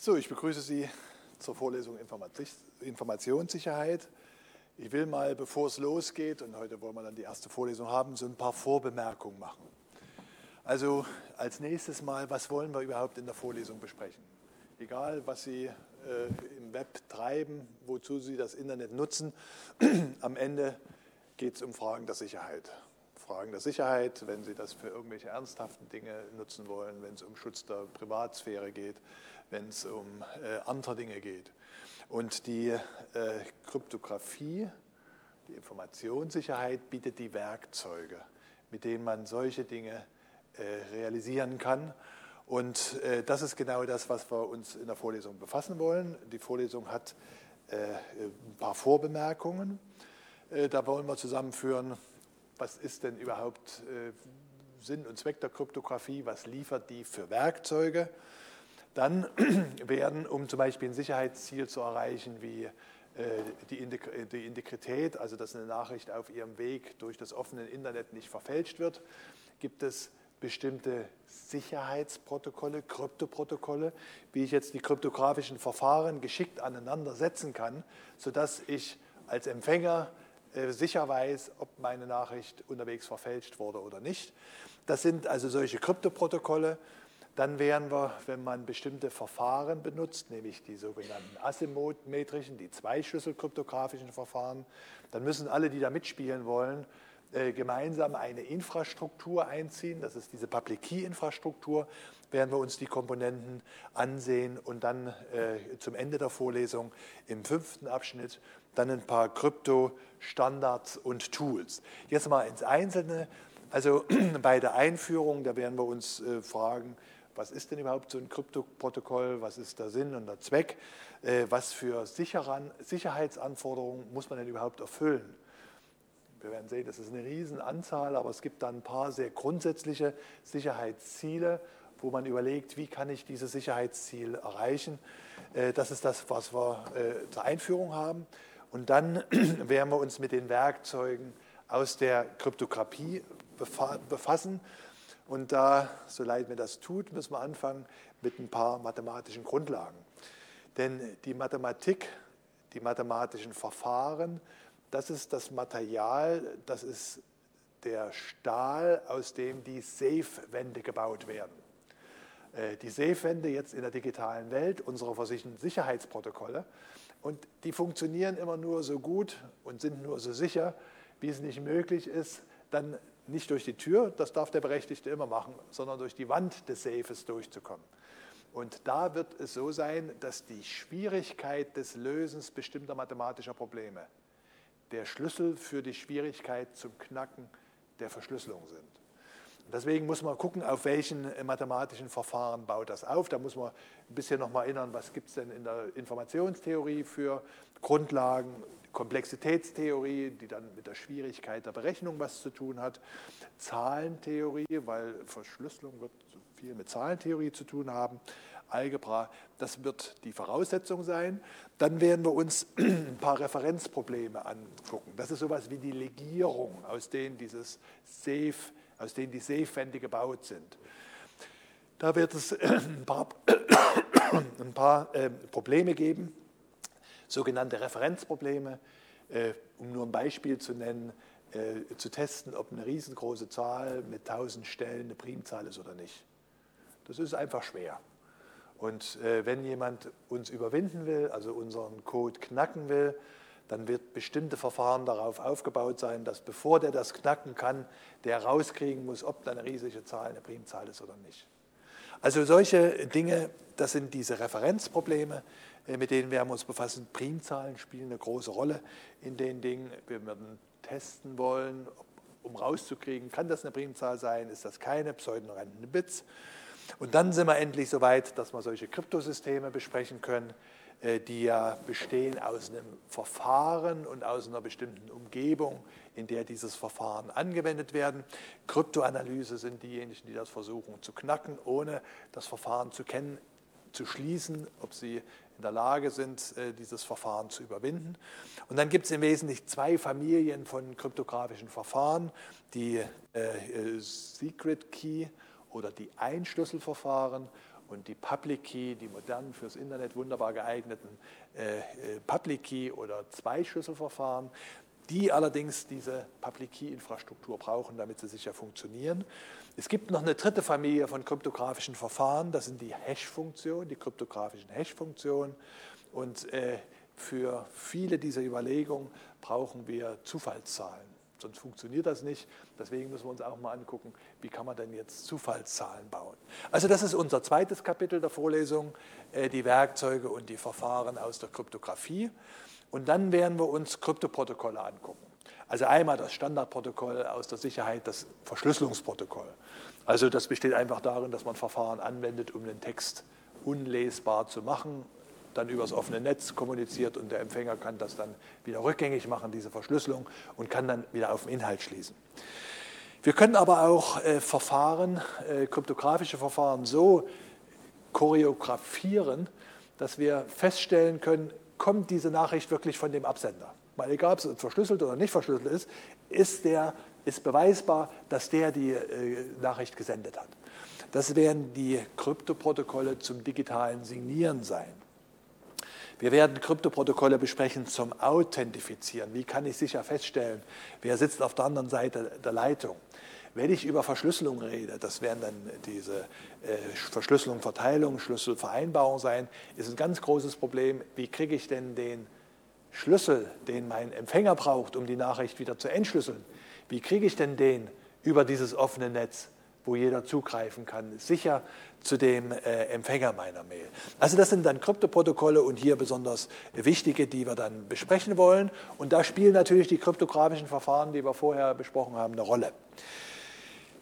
So, ich begrüße Sie zur Vorlesung Informationssicherheit. Ich will mal, bevor es losgeht, und heute wollen wir dann die erste Vorlesung haben, so ein paar Vorbemerkungen machen. Also als nächstes mal, was wollen wir überhaupt in der Vorlesung besprechen? Egal, was Sie äh, im Web treiben, wozu Sie das Internet nutzen, am Ende geht es um Fragen der Sicherheit. Fragen der Sicherheit, wenn Sie das für irgendwelche ernsthaften Dinge nutzen wollen, wenn es um Schutz der Privatsphäre geht, wenn es um äh, andere Dinge geht. Und die äh, Kryptographie, die Informationssicherheit bietet die Werkzeuge, mit denen man solche Dinge äh, realisieren kann. Und äh, das ist genau das, was wir uns in der Vorlesung befassen wollen. Die Vorlesung hat äh, ein paar Vorbemerkungen. Äh, da wollen wir zusammenführen, was ist denn überhaupt Sinn und Zweck der Kryptographie, was liefert die für Werkzeuge? Dann werden, um zum Beispiel ein Sicherheitsziel zu erreichen, wie äh, die Integrität, also dass eine Nachricht auf ihrem Weg durch das offene Internet nicht verfälscht wird, gibt es bestimmte Sicherheitsprotokolle, Kryptoprotokolle, wie ich jetzt die kryptografischen Verfahren geschickt aneinander setzen kann, sodass ich als Empfänger äh, sicher weiß, ob meine Nachricht unterwegs verfälscht wurde oder nicht. Das sind also solche Kryptoprotokolle. Dann wären wir, wenn man bestimmte Verfahren benutzt, nämlich die sogenannten asymmetrischen, die zweischlüsselkryptografischen Verfahren, dann müssen alle, die da mitspielen wollen, äh, gemeinsam eine Infrastruktur einziehen. Das ist diese Public Key Infrastruktur. Werden wir uns die Komponenten ansehen und dann äh, zum Ende der Vorlesung im fünften Abschnitt dann ein paar Krypto-Standards und Tools. Jetzt mal ins Einzelne. Also bei der Einführung, da werden wir uns äh, fragen, was ist denn überhaupt so ein Kryptoprotokoll, was ist der Sinn und der Zweck, äh, was für Sicherheitsanforderungen muss man denn überhaupt erfüllen. Wir werden sehen, das ist eine Riesenanzahl, aber es gibt dann ein paar sehr grundsätzliche Sicherheitsziele, wo man überlegt, wie kann ich dieses Sicherheitsziel erreichen. Äh, das ist das, was wir äh, zur Einführung haben. Und dann werden wir uns mit den Werkzeugen aus der Kryptographie befassen. Und da, so leid mir das tut, müssen wir anfangen mit ein paar mathematischen Grundlagen. Denn die Mathematik, die mathematischen Verfahren, das ist das Material, das ist der Stahl, aus dem die Safe-Wände gebaut werden. Äh, die Safe-Wände jetzt in der digitalen Welt, unsere Sicherheitsprotokolle, und die funktionieren immer nur so gut und sind nur so sicher, wie es nicht möglich ist, dann nicht durch die Tür, das darf der Berechtigte immer machen, sondern durch die Wand des Safes durchzukommen. Und da wird es so sein, dass die Schwierigkeit des Lösens bestimmter mathematischer Probleme der Schlüssel für die Schwierigkeit zum Knacken der Verschlüsselung sind. Deswegen muss man gucken, auf welchen mathematischen Verfahren baut das auf. Da muss man ein bisschen noch mal erinnern, was gibt es denn in der Informationstheorie für Grundlagen, Komplexitätstheorie, die dann mit der Schwierigkeit der Berechnung was zu tun hat, Zahlentheorie, weil Verschlüsselung wird viel mit Zahlentheorie zu tun haben, Algebra, das wird die Voraussetzung sein. Dann werden wir uns ein paar Referenzprobleme angucken. Das ist sowas wie die Legierung, aus denen dieses Safe, aus denen die Safe-Wände gebaut sind. Da wird es ein paar, ein paar äh, Probleme geben sogenannte Referenzprobleme, äh, um nur ein Beispiel zu nennen, äh, zu testen, ob eine riesengroße Zahl mit 1000 Stellen eine Primzahl ist oder nicht. Das ist einfach schwer. Und äh, wenn jemand uns überwinden will, also unseren Code knacken will, dann wird bestimmte Verfahren darauf aufgebaut sein, dass bevor der das knacken kann, der rauskriegen muss, ob da eine riesige Zahl eine Primzahl ist oder nicht. Also solche Dinge, das sind diese Referenzprobleme, äh, mit denen werden wir uns befassen. Primzahlen spielen eine große Rolle in den Dingen. Wir werden testen wollen, um rauszukriegen, kann das eine Primzahl sein, ist das keine, pseudorandom Bits. Und dann sind wir endlich so weit, dass wir solche Kryptosysteme besprechen können, äh, die ja bestehen aus einem Verfahren und aus einer bestimmten Umgebung, in der dieses Verfahren angewendet werden. Kryptoanalyse sind diejenigen, die das versuchen zu knacken, ohne das Verfahren zu kennen, zu schließen, ob sie in der Lage sind, äh, dieses Verfahren zu überwinden. Und dann gibt es im Wesentlichen zwei Familien von kryptografischen Verfahren, die äh, Secret Key oder die Einschlüsselverfahren und die Public Key, die modernen fürs Internet wunderbar geeigneten äh, Public Key oder Zweischlüsselverfahren, die allerdings diese Public Key-Infrastruktur brauchen, damit sie sicher funktionieren. Es gibt noch eine dritte Familie von kryptografischen Verfahren, das sind die Hash-Funktionen, die kryptografischen Hash-Funktionen. Und äh, für viele dieser Überlegungen brauchen wir Zufallszahlen. Sonst funktioniert das nicht. Deswegen müssen wir uns auch mal angucken, wie kann man denn jetzt Zufallszahlen bauen. Also das ist unser zweites Kapitel der Vorlesung, äh, die Werkzeuge und die Verfahren aus der Kryptographie. Und dann werden wir uns Kryptoprotokolle angucken. Also einmal das Standardprotokoll aus der Sicherheit, das Verschlüsselungsprotokoll. Also das besteht einfach darin, dass man Verfahren anwendet, um den Text unlesbar zu machen, dann übers offene Netz kommuniziert und der Empfänger kann das dann wieder rückgängig machen, diese Verschlüsselung, und kann dann wieder auf den Inhalt schließen. Wir können aber auch äh, Verfahren, äh, kryptografische Verfahren so choreografieren, dass wir feststellen können, kommt diese Nachricht wirklich von dem Absender. Mal egal, ob es verschlüsselt oder nicht verschlüsselt ist, ist, der, ist beweisbar, dass der die äh, Nachricht gesendet hat. Das werden die Kryptoprotokolle zum digitalen Signieren sein. Wir werden Kryptoprotokolle besprechen zum Authentifizieren. Wie kann ich sicher feststellen, wer sitzt auf der anderen Seite der Leitung? Wenn ich über Verschlüsselung rede, das werden dann diese äh, Verschlüsselung, Verteilung, Schlüsselvereinbarung sein, ist ein ganz großes Problem. Wie kriege ich denn den Schlüssel, den mein Empfänger braucht, um die Nachricht wieder zu entschlüsseln? Wie kriege ich denn den über dieses offene Netz, wo jeder zugreifen kann, sicher zu dem äh, Empfänger meiner Mail? Also das sind dann Kryptoprotokolle und hier besonders wichtige, die wir dann besprechen wollen. Und da spielen natürlich die kryptografischen Verfahren, die wir vorher besprochen haben, eine Rolle.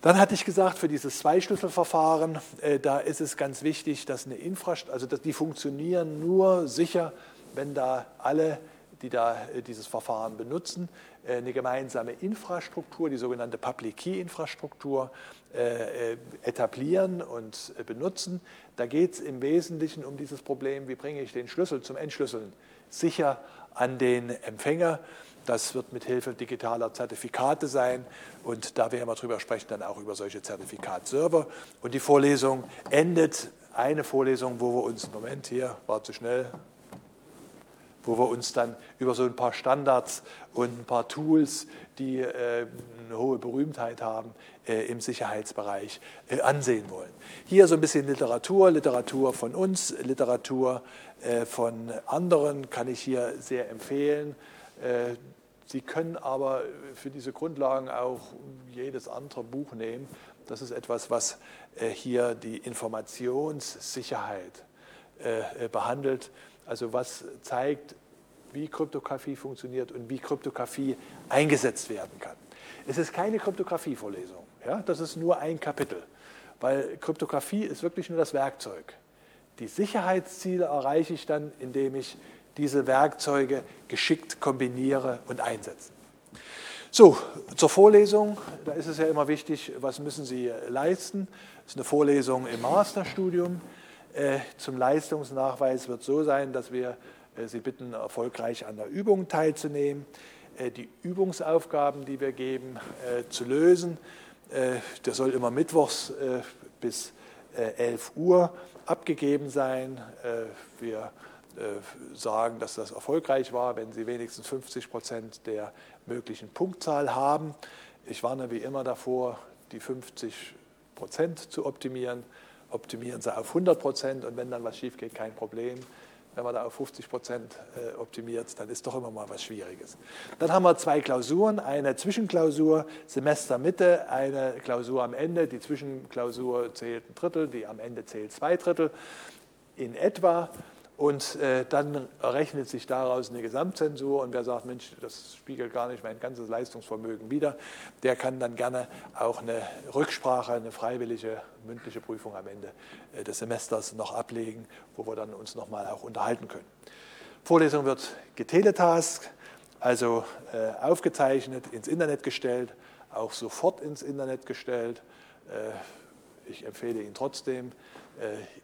Dann hatte ich gesagt, für dieses Zweischlüsselverfahren, äh, da ist es ganz wichtig, dass eine Infrastruktur, also dass die funktionieren nur sicher, wenn da alle, die da äh, dieses Verfahren benutzen, äh, eine gemeinsame Infrastruktur, die sogenannte Public Key Infrastruktur, äh, etablieren und benutzen. Da geht es im Wesentlichen um dieses Problem, wie bringe ich den Schlüssel zum Entschlüsseln sicher an den Empfänger. Das wird mit Hilfe digitaler Zertifikate sein und da werden wir drüber sprechen, dann auch über solche Zertifikatserver. Und die Vorlesung endet, eine Vorlesung, wo wir uns, Moment hier, war zu schnell, wo wir uns dann über so ein paar Standards und ein paar Tools, die äh, eine hohe Berühmtheit haben, äh, im Sicherheitsbereich äh, ansehen wollen. Hier so ein bisschen Literatur, Literatur von uns, Literatur äh, von anderen kann ich hier sehr empfehlen. Äh, Sie können aber für diese Grundlagen auch jedes andere Buch nehmen. Das ist etwas, was äh, hier die Informationssicherheit behandelt. Also was zeigt, wie Kryptographie funktioniert und wie Kryptographie eingesetzt werden kann. Es ist keine Kryptographie-Vorlesung. Ja? Das ist nur ein Kapitel, weil Kryptographie ist wirklich nur das Werkzeug. Die Sicherheitsziele erreiche ich dann, indem ich diese Werkzeuge geschickt kombiniere und einsetze. So, zur Vorlesung, da ist es ja immer wichtig, was müssen Sie leisten. Das ist eine Vorlesung im Masterstudium. Äh, zum Leistungsnachweis wird so sein, dass wir äh, Sie bitten, erfolgreich an der Übung teilzunehmen, äh, die Übungsaufgaben, die wir geben, zu lösen. Der soll immer mittwochs bis 11 Uhr abgegeben sein. Wir sagen, dass das erfolgreich war, wenn Sie wenigstens 50 Prozent der möglichen Punktzahl haben. Ich warne wie immer davor, die 50 Prozent zu optimieren. Optimieren Sie auf 100 Prozent und wenn dann was schief geht, kein Problem. Wenn man da auf 50 Prozent äh, optimiert, dann ist doch immer mal was Schwieriges. Dann haben wir zwei Klausuren, eine Zwischenklausur Semestermitte, eine Klausur am Ende. Die Zwischenklausur zählt ein Drittel, die am Ende zählt zwei Drittel in etwa. Und äh, dann errechnet sich daraus eine Gesamtzensur und wer sagt, Mensch, das spiegelt gar nicht mein ganzes Leistungsvermögen wider, der kann dann gerne auch eine Rücksprache, eine freiwillige mündliche Prüfung am Ende äh, des Semesters noch ablegen, wo wir dann uns nochmal auch unterhalten können. Vorlesung wird geteletask, also äh, aufgezeichnet, ins Internet gestellt, auch sofort ins Internet gestellt. Äh, ich empfehle Ihnen trotzdem,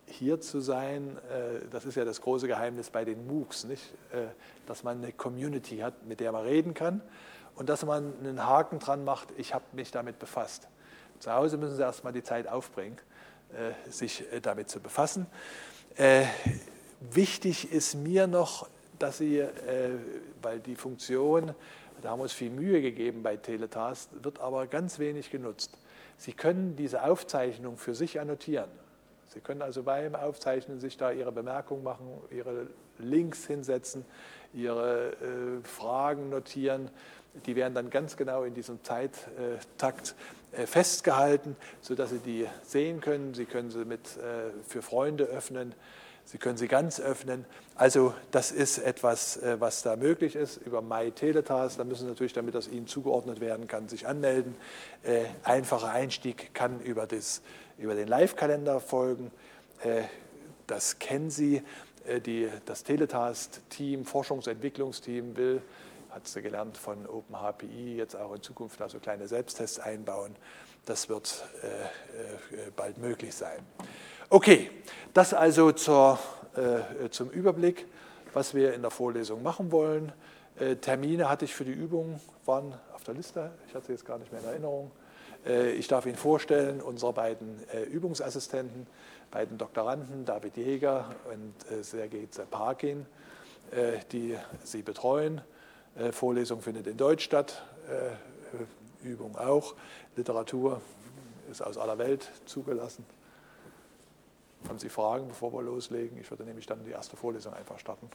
hier zu sein, äh, das ist ja das große Geheimnis bei den MOOCs, nicht? Äh, dass man eine Community hat, mit der man reden kann und dass man einen Haken dran macht, ich habe mich damit befasst. Zu Hause müssen Sie erstmal die Zeit aufbringen. sich damit zu befassen. Wichtig ist mir noch, dass Sie, weil die Funktion, da haben wir uns viel Mühe gegeben bei Teletast, wird aber ganz wenig genutzt. Sie können diese Aufzeichnung für sich annotieren. Sie können also beim Aufzeichnen sich da Ihre Bemerkungen machen, Ihre Links hinsetzen, Ihre äh, Fragen notieren. Die werden dann ganz genau in diesem Zeittakt festgehalten, sodass Sie die sehen können. Sie können sie mit, äh, für Freunde öffnen. Sie können sie ganz öffnen. Also das ist etwas, äh, was da möglich ist über MyTeletas. Da müssen Sie natürlich, damit das Ihnen zugeordnet werden kann, sich anmelden. Äh, einfacher Einstieg kann über, das, über den Live-Kalender folgen. Äh, das kennen Sie. Die, das Teletast-Team, Forschungsentwicklungsteam will, hat sie gelernt von OpenHPI, jetzt auch in Zukunft also kleine Selbsttests einbauen. Das wird bald möglich sein. Okay, das also zur, äh, zum Überblick, was wir in der Vorlesung machen wollen. Äh, Termine hatte ich für die Übung, waren auf der Liste, ich hatte sie jetzt gar nicht mehr in Erinnerung. Äh, ich darf Ihnen vorstellen, unsere beiden äh, Übungsassistenten, beiden Doktoranden, David Jäger und äh, Sergei Zeparkin, äh, die Sie betreuen. Vorlesung findet in Deutsch statt, Übung auch. Literatur ist aus aller Welt zugelassen. Haben Sie Fragen, bevor wir loslegen? Ich würde nämlich dann die erste Vorlesung einfach starten.